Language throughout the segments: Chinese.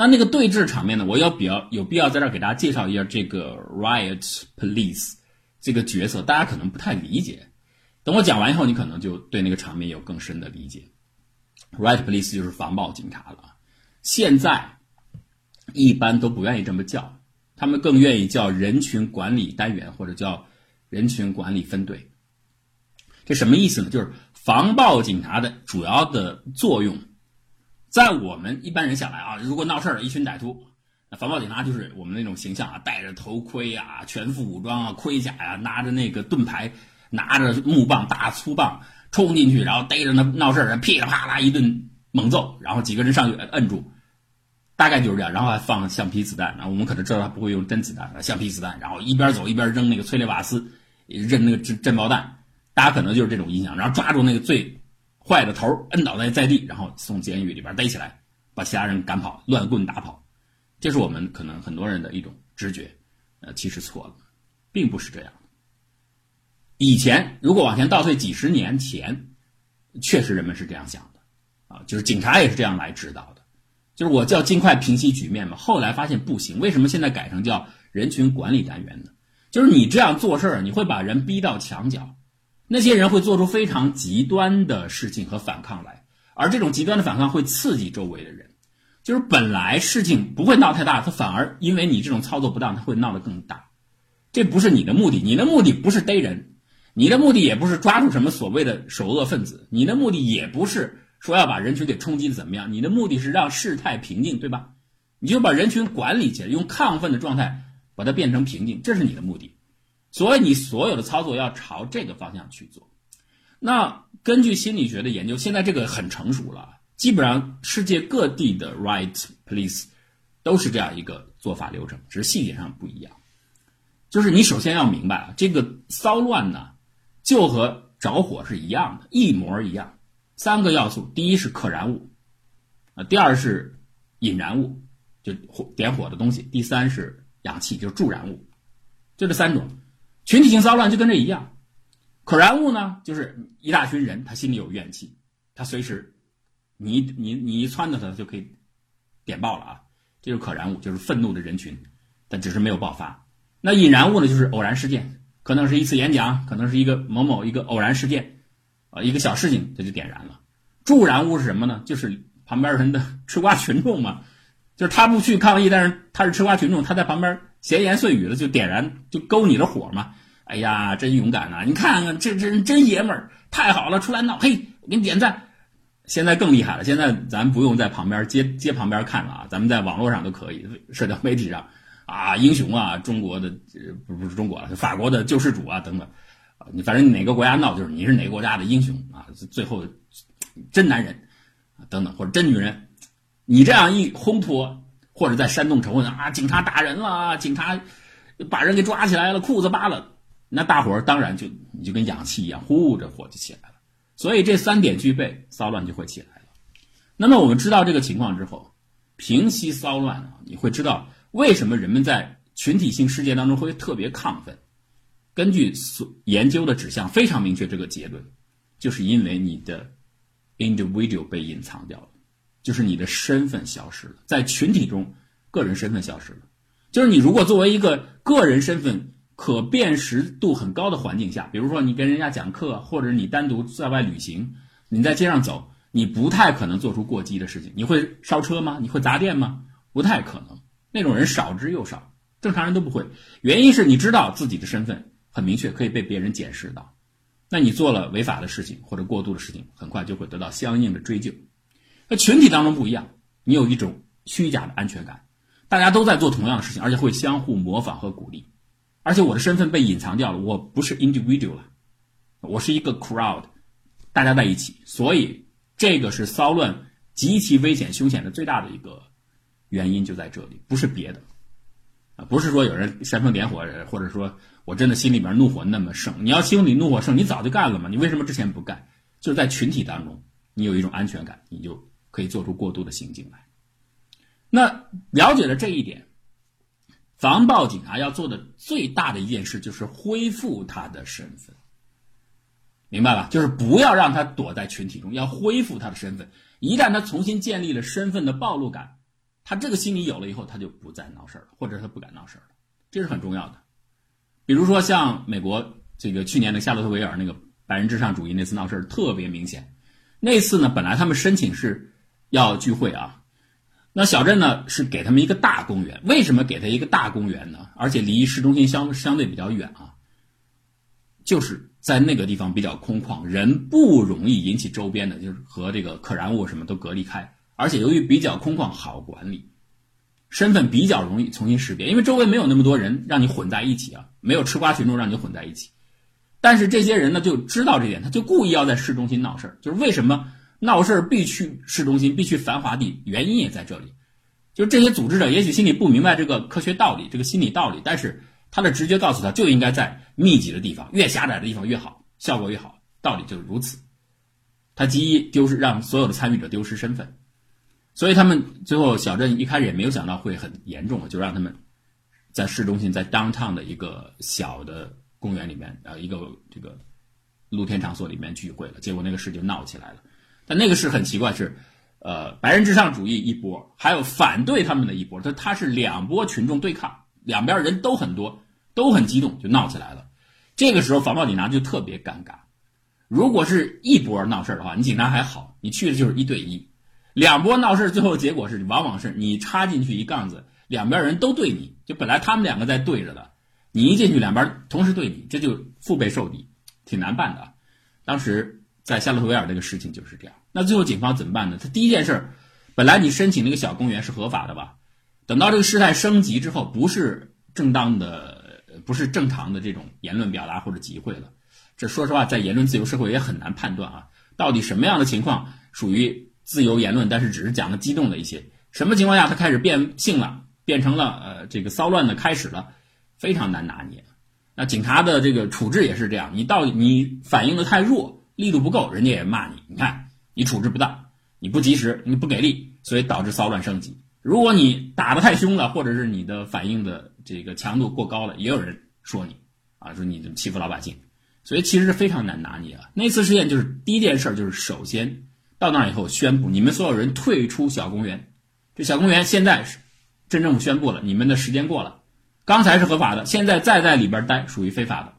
那那个对峙场面呢，我要比较有必要在这儿给大家介绍一下这个 riot police 这个角色，大家可能不太理解。等我讲完以后，你可能就对那个场面有更深的理解。riot police 就是防暴警察了，现在一般都不愿意这么叫，他们更愿意叫人群管理单元或者叫人群管理分队。这什么意思呢？就是防暴警察的主要的作用，在我们一般人想来啊，如果闹事儿，一群歹徒，那防暴警察就是我们那种形象啊，戴着头盔啊，全副武装啊，盔甲呀，拿着那个盾牌，拿着木棒，大粗棒冲进去，然后逮着那闹事儿人，噼里啪啦一顿猛揍，然后几个人上去摁住，大概就是这样，然后还放橡皮子弹，然后我们可能知道他不会用真子弹，橡皮子弹，然后一边走一边扔那个催泪瓦斯，扔那个震震爆弹。大家可能就是这种印象，然后抓住那个最坏的头，摁倒在在地，然后送监狱里边逮起来，把其他人赶跑，乱棍打跑。这是我们可能很多人的一种直觉，呃，其实错了，并不是这样。以前如果往前倒退几十年前，确实人们是这样想的，啊，就是警察也是这样来指导的，就是我叫尽快平息局面嘛。后来发现不行，为什么现在改成叫人群管理单元呢？就是你这样做事儿，你会把人逼到墙角。那些人会做出非常极端的事情和反抗来，而这种极端的反抗会刺激周围的人，就是本来事情不会闹太大，他反而因为你这种操作不当，他会闹得更大。这不是你的目的，你的目的不是逮人，你的目的也不是抓住什么所谓的首恶分子，你的目的也不是说要把人群给冲击的怎么样，你的目的是让事态平静，对吧？你就把人群管理起来，用亢奋的状态把它变成平静，这是你的目的。所以你所有的操作要朝这个方向去做。那根据心理学的研究，现在这个很成熟了，基本上世界各地的 right police 都是这样一个做法流程，只是细节上不一样。就是你首先要明白啊，这个骚乱呢，就和着火是一样的，一模一样。三个要素：第一是可燃物，啊，第二是引燃物，就火点火的东西；第三是氧气，就是助燃物，就这三种。群体性骚乱就跟这一样，可燃物呢，就是一大群人，他心里有怨气，他随时，你你你一撺掇他，就可以点爆了啊！这就是可燃物，就是愤怒的人群，但只是没有爆发。那引燃物呢，就是偶然事件，可能是一次演讲，可能是一个某某一个偶然事件，啊，一个小事情，他就点燃了。助燃物是什么呢？就是旁边人的吃瓜群众嘛，就是他不去抗议，但是他是吃瓜群众，他在旁边闲言碎语的就点燃，就勾你的火嘛。哎呀，真勇敢呐！你看看这这人真爷们儿，太好了，出来闹，嘿，我给你点赞。现在更厉害了，现在咱不用在旁边接接旁边看了啊，咱们在网络上都可以，社交媒体上啊，英雄啊，中国的不不是中国了，法国的救世主啊等等啊，你反正哪个国家闹，就是你是哪个国家的英雄啊，最后真男人啊等等，或者真女人，你这样一烘托，或者在煽动仇恨啊，警察打人了，警察把人给抓起来了，裤子扒了。那大伙儿当然就你就跟氧气一样，呼着火就起来了。所以这三点具备，骚乱就会起来了。那么我们知道这个情况之后，平息骚乱，你会知道为什么人们在群体性事件当中会特别亢奋。根据所研究的指向非常明确，这个结论就是因为你的 individual 被隐藏掉了，就是你的身份消失了，在群体中个人身份消失了。就是你如果作为一个个人身份。可辨识度很高的环境下，比如说你跟人家讲课，或者你单独在外旅行，你在街上走，你不太可能做出过激的事情。你会烧车吗？你会砸店吗？不太可能。那种人少之又少，正常人都不会。原因是你知道自己的身份很明确，可以被别人检视到。那你做了违法的事情或者过度的事情，很快就会得到相应的追究。那群体当中不一样，你有一种虚假的安全感，大家都在做同样的事情，而且会相互模仿和鼓励。而且我的身份被隐藏掉了，我不是 individual 了，我是一个 crowd，大家在一起，所以这个是骚乱极其危险凶险的最大的一个原因就在这里，不是别的，啊，不是说有人煽风点火，或者说我真的心里边怒火那么盛，你要心里怒火盛，你早就干了嘛，你为什么之前不干？就是在群体当中，你有一种安全感，你就可以做出过度的行径来。那了解了这一点。防暴警察要做的最大的一件事就是恢复他的身份，明白吧？就是不要让他躲在群体中，要恢复他的身份。一旦他重新建立了身份的暴露感，他这个心理有了以后，他就不再闹事儿了，或者他不敢闹事儿了，这是很重要的。比如说像美国这个去年的夏洛特维尔那个白人至上主义那次闹事儿特别明显。那次呢，本来他们申请是要聚会啊，那小镇呢是给他们一个大公园。为什么给他一个大公园呢？而且离市中心相相对比较远啊，就是在那个地方比较空旷，人不容易引起周边的，就是和这个可燃物什么都隔离开。而且由于比较空旷，好管理，身份比较容易重新识别，因为周围没有那么多人让你混在一起啊，没有吃瓜群众让你混在一起。但是这些人呢就知道这点，他就故意要在市中心闹事儿。就是为什么闹事儿必去市中心，必去繁华地，原因也在这里。就这些组织者也许心里不明白这个科学道理，这个心理道理，但是他的直觉告诉他，就应该在密集的地方，越狭窄的地方越好，效果越好。道理就是如此。他急于丢失，让所有的参与者丢失身份。所以他们最后小镇一开始也没有想到会很严重，就让他们在市中心，在 downtown 的一个小的公园里面，呃，一个这个露天场所里面聚会了。结果那个事就闹起来了。但那个是很奇怪，是呃白人至上主义一波，还有反对他们的一波，他他是两波群众对抗，两边人都很多，都很激动，就闹起来了。这个时候防暴警察就特别尴尬。如果是一波闹事的话，你警察还好，你去的就是一对一。两波闹事，最后结果是，往往是你插进去一杠子，两边人都对你，就本来他们两个在对着的，你一进去，两边同时对你，这就腹背受敌，挺难办的。当时在夏洛特维尔这个事情就是这样。那最后警方怎么办呢？他第一件事，本来你申请那个小公园是合法的吧？等到这个事态升级之后，不是正当的，不是正常的这种言论表达或者集会了。这说实话，在言论自由社会也很难判断啊，到底什么样的情况属于。自由言论，但是只是讲的激动了一些。什么情况下他开始变性了，变成了呃这个骚乱的开始了，非常难拿捏。那警察的这个处置也是这样，你到你反应的太弱，力度不够，人家也骂你。你看你处置不当，你不及时，你不给力，所以导致骚乱升级。如果你打的太凶了，或者是你的反应的这个强度过高了，也有人说你啊，说你欺负老百姓。所以其实是非常难拿捏啊。那次事件就是第一件事，就是首先。到那以后，宣布你们所有人退出小公园。这小公园现在是镇政府宣布了，你们的时间过了。刚才是合法的，现在再在里边待属于非法的。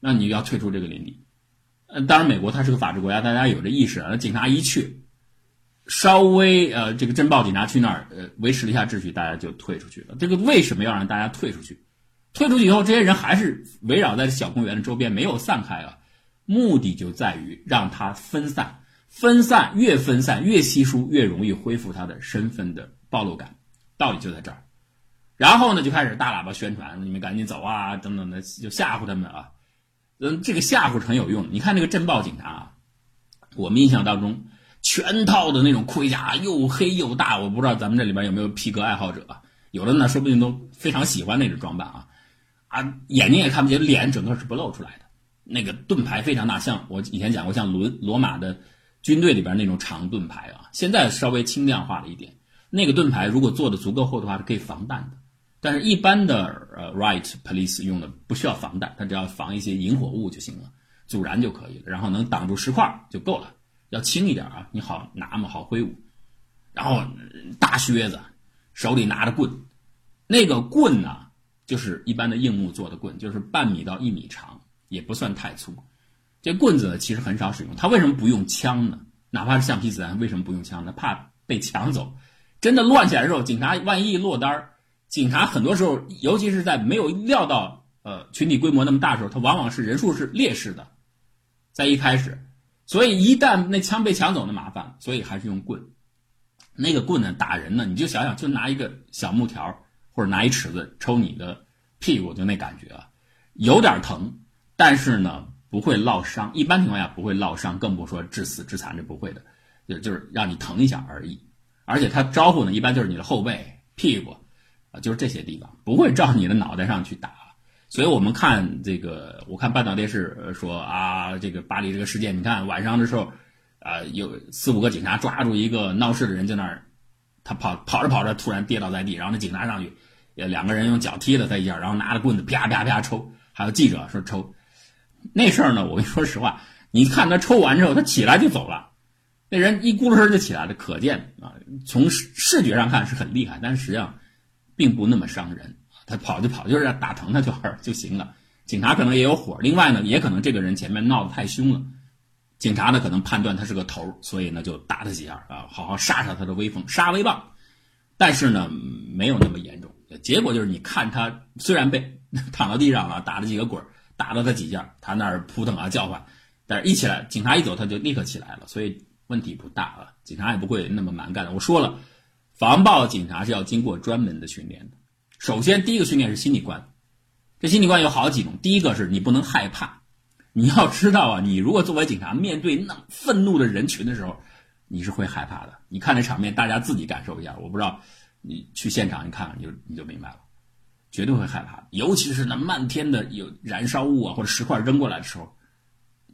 那你要退出这个领地。呃，当然，美国它是个法治国家，大家有这意识。那警察一去，稍微呃，这个镇暴警察去那儿呃，维持了一下秩序，大家就退出去了。这个为什么要让大家退出去？退出去以后，这些人还是围绕在小公园的周边，没有散开啊。目的就在于让他分散。分散越分散越稀疏，越容易恢复他的身份的暴露感，道理就在这儿。然后呢，就开始大喇叭宣传，你们赶紧走啊，等等的，就吓唬他们啊。嗯，这个吓唬是很有用。你看那个镇暴警察啊，我们印象当中，全套的那种盔甲又黑又大，我不知道咱们这里边有没有皮革爱好者？有的呢，说不定都非常喜欢那种装扮啊。啊，眼睛也看不见，脸整个是不露出来的。那个盾牌非常大，像我以前讲过，像罗罗马的。军队里边那种长盾牌啊，现在稍微轻量化了一点。那个盾牌如果做的足够厚的话，是可以防弹的。但是，一般的，right police 用的不需要防弹，它只要防一些引火物就行了，阻燃就可以了，然后能挡住石块就够了。要轻一点啊，你好拿嘛，好挥舞。然后大靴子，手里拿着棍，那个棍呢，就是一般的硬木做的棍，就是半米到一米长，也不算太粗。这棍子其实很少使用，他为什么不用枪呢？哪怕是橡皮子弹，为什么不用枪呢？怕被抢走。真的乱起来的时候，警察万一落单儿，警察很多时候，尤其是在没有料到呃群体规模那么大的时候，他往往是人数是劣势的，在一开始，所以一旦那枪被抢走，那麻烦，所以还是用棍。那个棍呢，打人呢，你就想想，就拿一个小木条或者拿一尺子抽你的屁股，就那感觉啊，有点疼，但是呢。不会落伤，一般情况下不会落伤，更不说致死致残，这不会的，就就是让你疼一下而已。而且他招呼呢，一般就是你的后背、屁股，啊，就是这些地方，不会照你的脑袋上去打。所以我们看这个，我看半岛电视说啊，这个巴黎这个事件，你看晚上的时候，啊，有四五个警察抓住一个闹事的人，在那儿，他跑跑着跑着，突然跌倒在地，然后那警察上去，两个人用脚踢了他一下，然后拿着棍子啪啪啪抽。还有记者说抽。那事儿呢？我跟你说实话，你看他抽完之后，他起来就走了，那人一咕噜声就起来了，可见啊，从视视觉上看是很厉害，但是实际上并不那么伤人。他跑就跑，就是打疼他就就行了。警察可能也有火，另外呢，也可能这个人前面闹得太凶了，警察呢可能判断他是个头，所以呢就打他几下啊，好好杀杀他的威风，杀威棒。但是呢，没有那么严重。结果就是，你看他虽然被 躺到地上了，打了几个滚，打了他几下，他那儿扑腾啊叫唤，但是一起来，警察一走，他就立刻起来了，所以问题不大啊。警察也不会那么蛮干的。我说了，防暴警察是要经过专门的训练的。首先，第一个训练是心理关，这心理关有好几种。第一个是你不能害怕，你要知道啊，你如果作为警察面对那愤怒的人群的时候，你是会害怕的。你看这场面，大家自己感受一下。我不知道你去现场，你看看你就你就明白了，绝对会害怕。尤其是那漫天的有燃烧物啊或者石块扔过来的时候，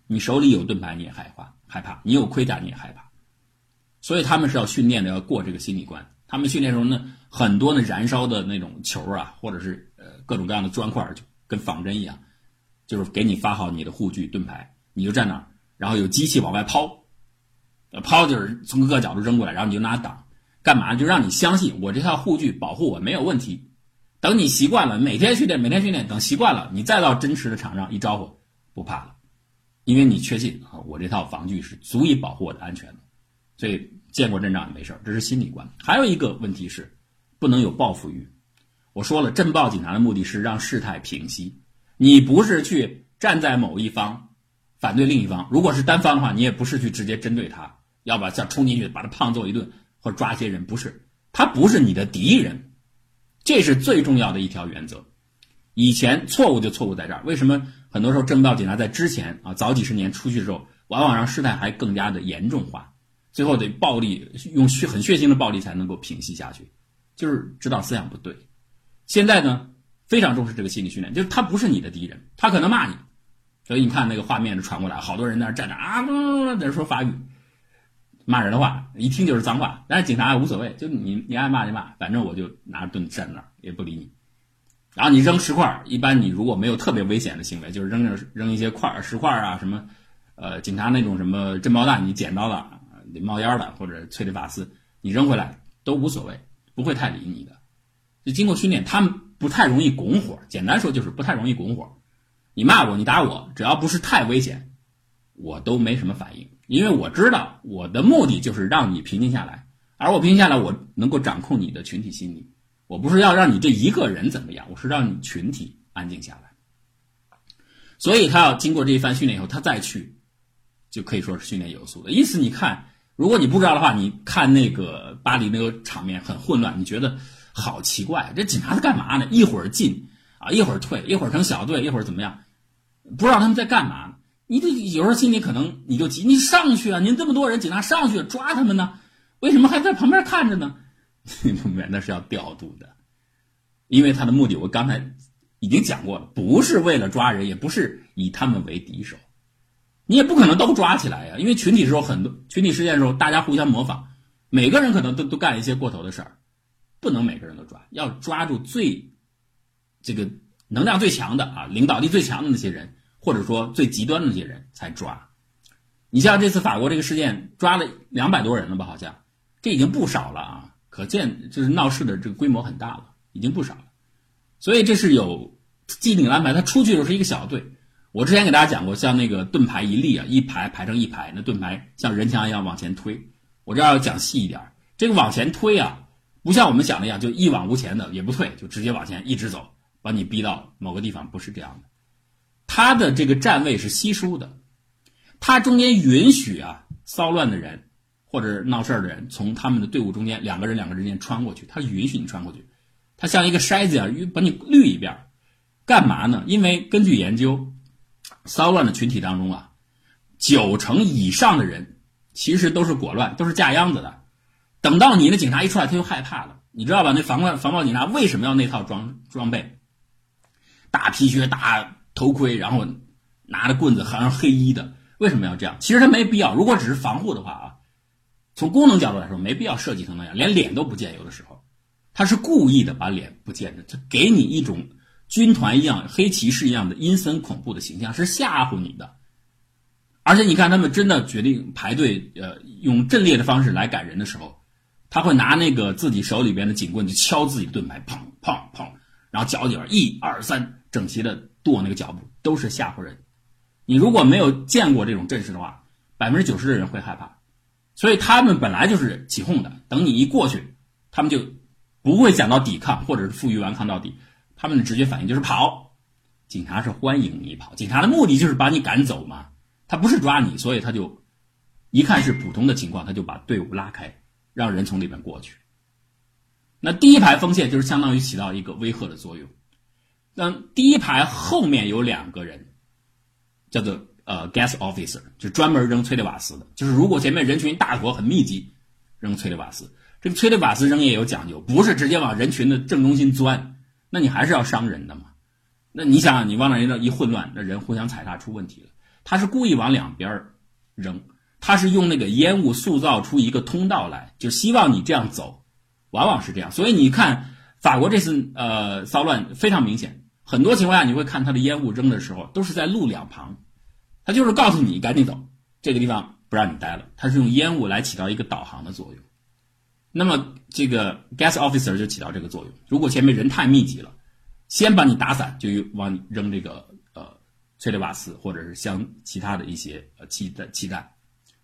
你手里有盾牌你也害怕，害怕；你有盔甲你也害怕。所以他们是要训练的，要过这个心理关。他们训练时候呢，很多呢燃烧的那种球啊，或者是呃各种各样的砖块，就跟仿真一样，就是给你发好你的护具盾牌，你就站那，然后有机器往外抛，抛就是从各个角度扔过来，然后你就拿挡，干嘛？就让你相信我这套护具保护我没有问题。等你习惯了，每天训练，每天训练，等习惯了，你再到真实的场上一招呼，不怕了，因为你确信啊，我这套防具是足以保护我的安全的，所以。见过阵仗也没事这是心理关。还有一个问题是，不能有报复欲。我说了，镇暴警察的目的是让事态平息，你不是去站在某一方反对另一方。如果是单方的话，你也不是去直接针对他，要把像冲进去把他胖揍一顿或者抓一些人，不是，他不是你的敌人，这是最重要的一条原则。以前错误就错误在这儿，为什么很多时候镇暴警察在之前啊早几十年出去的时候，往往让事态还更加的严重化？最后得暴力用血很血腥的暴力才能够平息下去，就是指导思想不对。现在呢，非常重视这个心理训练，就是他不是你的敌人，他可能骂你，所以你看那个画面就传过来，好多人在那站着啊，在那说法语，骂人的话，一听就是脏话。但是警察也无所谓，就你你爱骂就骂，反正我就拿着盾站那儿也不理你。然后你扔石块，一般你如果没有特别危险的行为，就是扔扔扔一些块石块啊什么，呃，警察那种什么震爆弹，你捡到了。冒烟了或者催泪瓦斯，你扔回来都无所谓，不会太理你的。就经过训练，他们不太容易拱火。简单说就是不太容易拱火。你骂我，你打我，只要不是太危险，我都没什么反应，因为我知道我的目的就是让你平静下来，而我平静下来，我能够掌控你的群体心理。我不是要让你这一个人怎么样，我是让你群体安静下来。所以他要经过这一番训练以后，他再去，就可以说是训练有素的。因此，你看。如果你不知道的话，你看那个巴黎那个场面很混乱，你觉得好奇怪，这警察在干嘛呢？一会儿进啊，一会儿退，一会儿成小队，一会儿怎么样？不知道他们在干嘛。你这有时候心里可能你就急，你上去啊！您这么多人，警察上去抓他们呢？为什么还在旁边看着呢？明白？那是要调度的，因为他的目的我刚才已经讲过了，不是为了抓人，也不是以他们为敌手。你也不可能都抓起来呀，因为群体时候很多群体事件的时候，大家互相模仿，每个人可能都都干一些过头的事儿，不能每个人都抓，要抓住最这个能量最强的啊，领导力最强的那些人，或者说最极端的那些人才抓。你像这次法国这个事件，抓了两百多人了吧？好像这已经不少了啊，可见就是闹事的这个规模很大了，已经不少了。所以这是有既定的安排，他出去的时候是一个小队。我之前给大家讲过，像那个盾牌一立啊，一排排成一排，那盾牌像人墙一样往前推。我这要讲细一点，这个往前推啊，不像我们想的一样，就一往无前的，也不退，就直接往前一直走，把你逼到某个地方，不是这样的。他的这个站位是稀疏的，他中间允许啊骚乱的人或者闹事儿的人从他们的队伍中间两个人两个人间穿过去，他允许你穿过去，他像一个筛子一样，把你滤一遍，干嘛呢？因为根据研究。骚乱的群体当中啊，九成以上的人其实都是裹乱，都是架秧子的。等到你那警察一出来，他就害怕了，你知道吧？那防暴防暴警察为什么要那套装装备？大皮靴、大头盔，然后拿着棍子，好像黑衣的。为什么要这样？其实他没必要。如果只是防护的话啊，从功能角度来说，没必要设计成那样，连脸都不见。有的时候，他是故意的把脸不见的，他给你一种。军团一样，黑骑士一样的阴森恐怖的形象是吓唬你的，而且你看他们真的决定排队，呃，用阵列的方式来赶人的时候，他会拿那个自己手里边的警棍去敲自己盾牌，砰砰砰，然后脚底儿一二三，整齐的跺那个脚步，都是吓唬人。你如果没有见过这种阵势的话，百分之九十的人会害怕。所以他们本来就是起哄的，等你一过去，他们就不会想到抵抗或者是负隅顽抗到底，他们的直觉反应就是跑。警察是欢迎你跑，警察的目的就是把你赶走嘛，他不是抓你，所以他就一看是普通的情况，他就把队伍拉开，让人从里边过去。那第一排锋线就是相当于起到一个威吓的作用。那第一排后面有两个人，叫做。呃，gas officer 就专门扔催泪瓦斯的，就是如果前面人群大坨很密集，扔催泪瓦斯。这个催泪瓦斯扔也有讲究，不是直接往人群的正中心钻，那你还是要伤人的嘛。那你想，你往那一那一混乱，那人互相踩踏出问题了。他是故意往两边扔，他是用那个烟雾塑造出一个通道来，就希望你这样走，往往是这样。所以你看法国这次呃骚乱非常明显，很多情况下你会看他的烟雾扔的时候都是在路两旁。他就是告诉你赶紧走，这个地方不让你待了。他是用烟雾来起到一个导航的作用。那么这个 gas officer 就起到这个作用。如果前面人太密集了，先把你打散，就往你扔这个呃催泪瓦斯或者是像其他的一些呃气弹气弹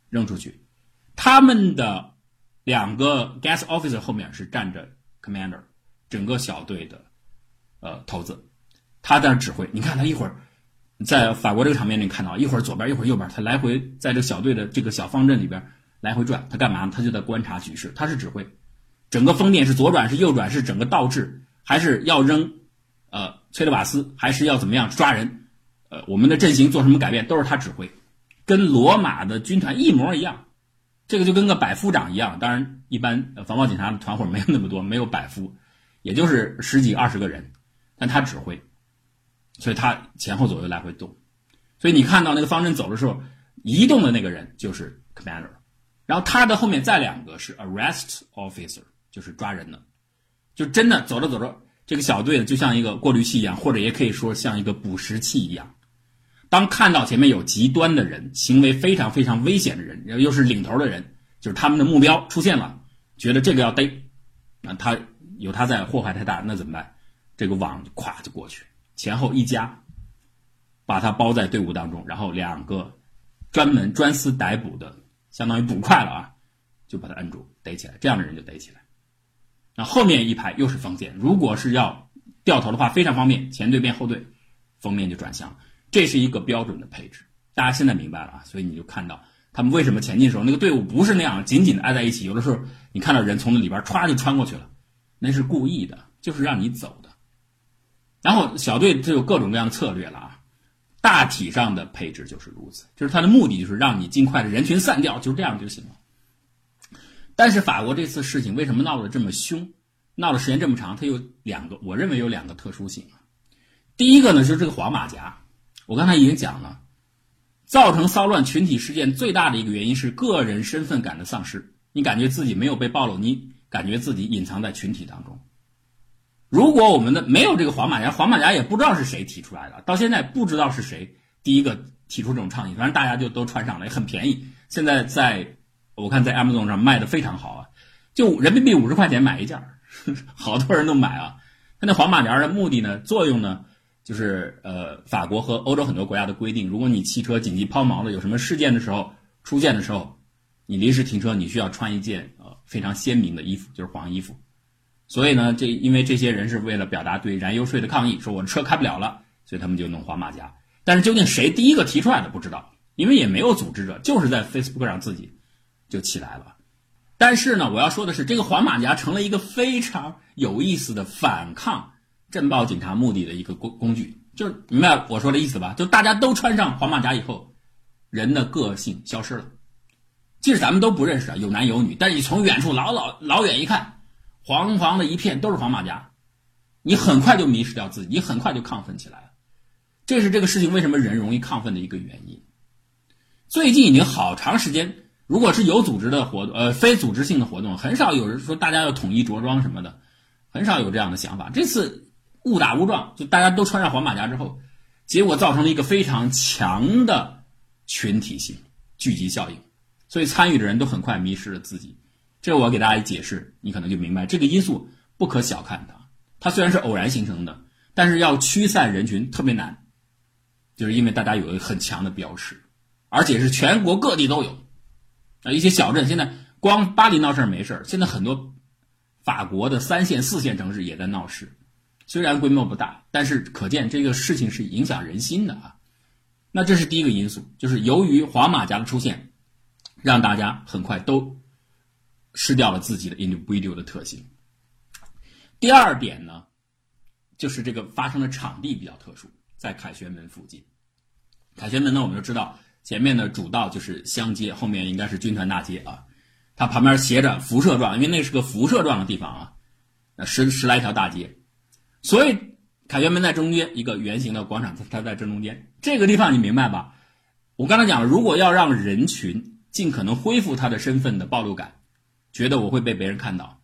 扔出去。他们的两个 gas officer 后面是站着 commander，整个小队的呃头子，他在那指挥。你看他一会儿。在法国这个场面里看到，一会儿左边一会儿右边，他来回在这个小队的这个小方阵里边来回转，他干嘛？他就在观察局势，他是指挥，整个风电是左转是右转是整个倒置，还是要扔，呃，崔德瓦斯，还是要怎么样抓人？呃，我们的阵型做什么改变都是他指挥，跟罗马的军团一模一样，这个就跟个百夫长一样。当然，一般防暴警察的团伙没有那么多，没有百夫，也就是十几二十个人，但他指挥。所以他前后左右来回动，所以你看到那个方阵走的时候，移动的那个人就是 commander，然后他的后面再两个是 arrest officer，就是抓人的，就真的走着走着，这个小队呢就像一个过滤器一样，或者也可以说像一个捕食器一样。当看到前面有极端的人，行为非常非常危险的人，又是领头的人，就是他们的目标出现了，觉得这个要逮，那他有他在祸害太大，那怎么办？这个网咵就过去。前后一夹，把他包在队伍当中，然后两个专门专司逮捕的，相当于捕快了啊，就把他摁住逮起来，这样的人就逮起来。那后面一排又是封建，如果是要掉头的话，非常方便，前队变后队，封面就转向，这是一个标准的配置。大家现在明白了啊，所以你就看到他们为什么前进的时候那个队伍不是那样紧紧的挨在一起，有的时候你看到人从那里边歘就穿过去了，那是故意的，就是让你走的。然后小队就有各种各样的策略了啊，大体上的配置就是如此，就是它的目的就是让你尽快的人群散掉，就这样就行了。但是法国这次事情为什么闹得这么凶，闹的时间这么长？它有两个，我认为有两个特殊性啊。第一个呢就是这个黄马甲，我刚才已经讲了，造成骚乱群体事件最大的一个原因是个人身份感的丧失，你感觉自己没有被暴露，你感觉自己隐藏在群体当中。如果我们的没有这个黄马甲，黄马甲也不知道是谁提出来的，到现在不知道是谁第一个提出这种倡议，反正大家就都穿上了，也很便宜。现在在我看在 Amazon 上卖的非常好啊，就人民币五十块钱买一件，好多人都买啊。它那黄马甲的目的呢，作用呢，就是呃，法国和欧洲很多国家的规定，如果你汽车紧急抛锚了，有什么事件的时候出现的时候，你临时停车，你需要穿一件呃非常鲜明的衣服，就是黄衣服。所以呢，这因为这些人是为了表达对燃油税的抗议，说我车开不了了，所以他们就弄黄马甲。但是究竟谁第一个提出来的不知道，因为也没有组织者，就是在 Facebook 上自己就起来了。但是呢，我要说的是，这个黄马甲成了一个非常有意思的反抗镇暴警察目的的一个工工具。就是明白我说的意思吧？就大家都穿上黄马甲以后，人的个性消失了。即使咱们都不认识啊，有男有女，但是你从远处老老老远一看。黄黄的一片都是黄马甲，你很快就迷失掉自己，你很快就亢奋起来了。这是这个事情为什么人容易亢奋的一个原因。最近已经好长时间，如果是有组织的活动，呃，非组织性的活动，很少有人说大家要统一着装什么的，很少有这样的想法。这次误打误撞，就大家都穿上黄马甲之后，结果造成了一个非常强的群体性、聚集效应，所以参与的人都很快迷失了自己。这我给大家解释，你可能就明白这个因素不可小看它。它虽然是偶然形成的，但是要驱散人群特别难，就是因为大家有一个很强的标识，而且是全国各地都有。啊，一些小镇现在光巴黎闹事儿没事儿，现在很多法国的三线、四线城市也在闹事，虽然规模不大，但是可见这个事情是影响人心的啊。那这是第一个因素，就是由于黄马甲的出现，让大家很快都。失掉了自己的 individual 的特性。第二点呢，就是这个发生的场地比较特殊，在凯旋门附近。凯旋门呢，我们都知道，前面的主道就是香街，后面应该是军团大街啊。它旁边斜着辐射状，因为那是个辐射状的地方啊，那十十来条大街，所以凯旋门在中间一个圆形的广场，它在正中间。这个地方你明白吧？我刚才讲了，如果要让人群尽可能恢复他的身份的暴露感。觉得我会被别人看到，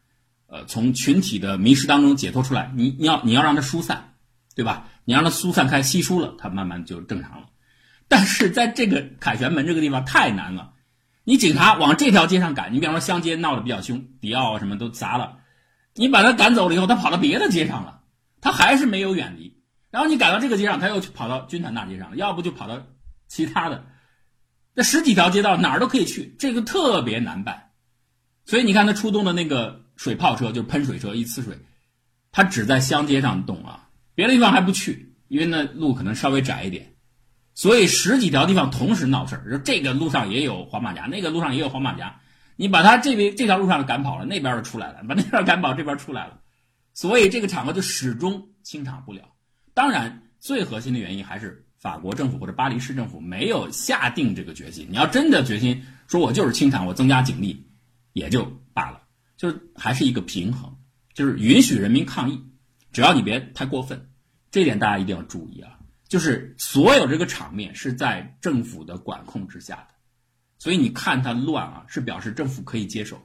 呃，从群体的迷失当中解脱出来。你你要你要让它疏散，对吧？你让它疏散开，稀疏了，它慢慢就正常了。但是在这个凯旋门这个地方太难了。你警察往这条街上赶，你比方说乡街闹得比较凶，迪奥什么都砸了，你把他赶走了以后，他跑到别的街上了，他还是没有远离。然后你赶到这个街上，他又去跑到军团大街上了，要不就跑到其他的。那十几条街道哪儿都可以去，这个特别难办。所以你看，他出动的那个水炮车，就是喷水车，一呲水，他只在乡街上动啊，别的地方还不去，因为那路可能稍微窄一点。所以十几条地方同时闹事儿，就这个路上也有黄马甲，那个路上也有黄马甲，你把他这边这条路上赶跑了，那边就出来了；把那边赶跑，这边出来了。所以这个场合就始终清场不了。当然，最核心的原因还是法国政府或者巴黎市政府没有下定这个决心。你要真的决心说，我就是清场，我增加警力。也就罢了，就是还是一个平衡，就是允许人民抗议，只要你别太过分，这点大家一定要注意啊。就是所有这个场面是在政府的管控之下的，所以你看它乱啊，是表示政府可以接受，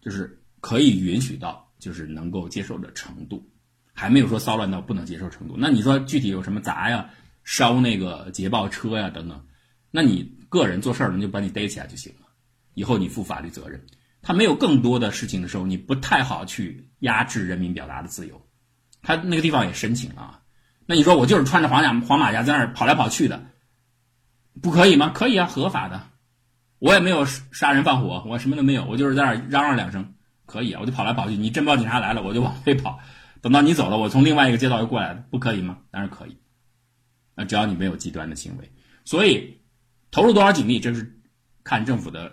就是可以允许到，就是能够接受的程度，还没有说骚乱到不能接受程度。那你说具体有什么砸呀、烧那个捷豹车呀等等，那你个人做事儿你就把你逮起来就行了。以后你负法律责任，他没有更多的事情的时候，你不太好去压制人民表达的自由。他那个地方也申请了，那你说我就是穿着黄甲黄马甲在那儿跑来跑去的，不可以吗？可以啊，合法的。我也没有杀人放火，我什么都没有，我就是在那儿嚷嚷两声，可以啊，我就跑来跑去。你真报警察来了，我就往 回跑，等到你走了，我从另外一个街道又过来了，不可以吗？当然可以。那只要你没有极端的行为，所以投入多少警力，这是看政府的。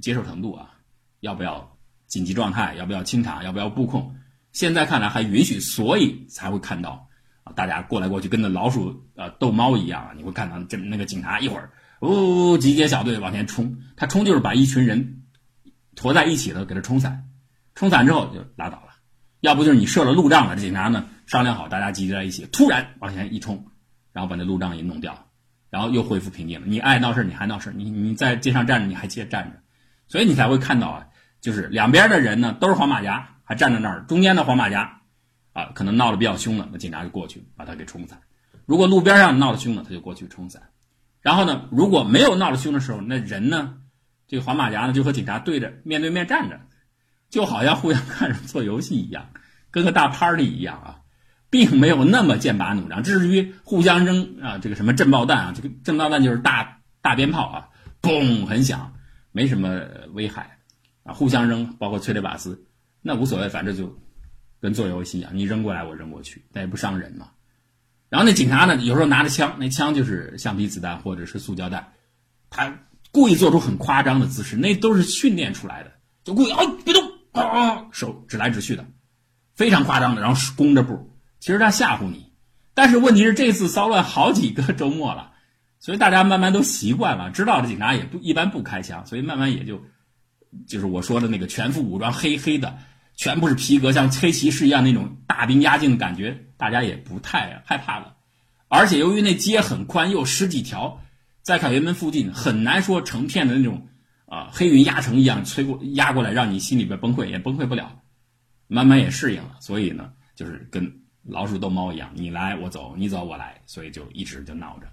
接受程度啊，要不要紧急状态？要不要清场？要不要布控？现在看来还允许，所以才会看到大家过来过去，跟那老鼠呃逗猫一样啊。你会看到这那个警察一会儿哦集结小队往前冲，他冲就是把一群人坨在一起了给他冲散，冲散之后就拉倒了。要不就是你设了路障了，这警察呢商量好，大家集结在一起，突然往前一冲，然后把那路障也弄掉，然后又恢复平静了。你爱闹事你还闹事你你在街上站着你还接着站着。所以你才会看到啊，就是两边的人呢都是黄马甲，还站在那儿，中间的黄马甲，啊，可能闹得比较凶了，那警察就过去把他给冲散。如果路边上闹得凶了，他就过去冲散。然后呢，如果没有闹得凶的时候，那人呢，这个黄马甲呢就和警察对着面对面站着，就好像互相看着做游戏一样，跟个大 party 一样啊，并没有那么剑拔弩张。至于互相扔啊，这个什么震爆弹啊，这个震爆弹就是大大鞭炮啊，嘣很响。没什么危害，啊，互相扔，包括催泪瓦斯，那无所谓，反正就跟做游戏一样，你扔过来，我扔过去，但也不伤人嘛。然后那警察呢，有时候拿着枪，那枪就是橡皮子弹或者是塑胶弹，他故意做出很夸张的姿势，那都是训练出来的，就故意啊别动啊，手指来指去的，非常夸张的，然后弓着步，其实他吓唬你。但是问题是这次骚乱好几个周末了。所以大家慢慢都习惯了，知道这警察也不一般不开枪，所以慢慢也就，就是我说的那个全副武装黑黑的，全部是皮革，像黑骑士一样那种大兵压境的感觉，大家也不太害怕了。而且由于那街很宽，又十几条，在凯旋门附近很难说成片的那种啊黑云压城一样吹过压过来，让你心里边崩溃也崩溃不了。慢慢也适应了，所以呢，就是跟老鼠逗猫一样，你来我走，你走我来，所以就一直就闹着。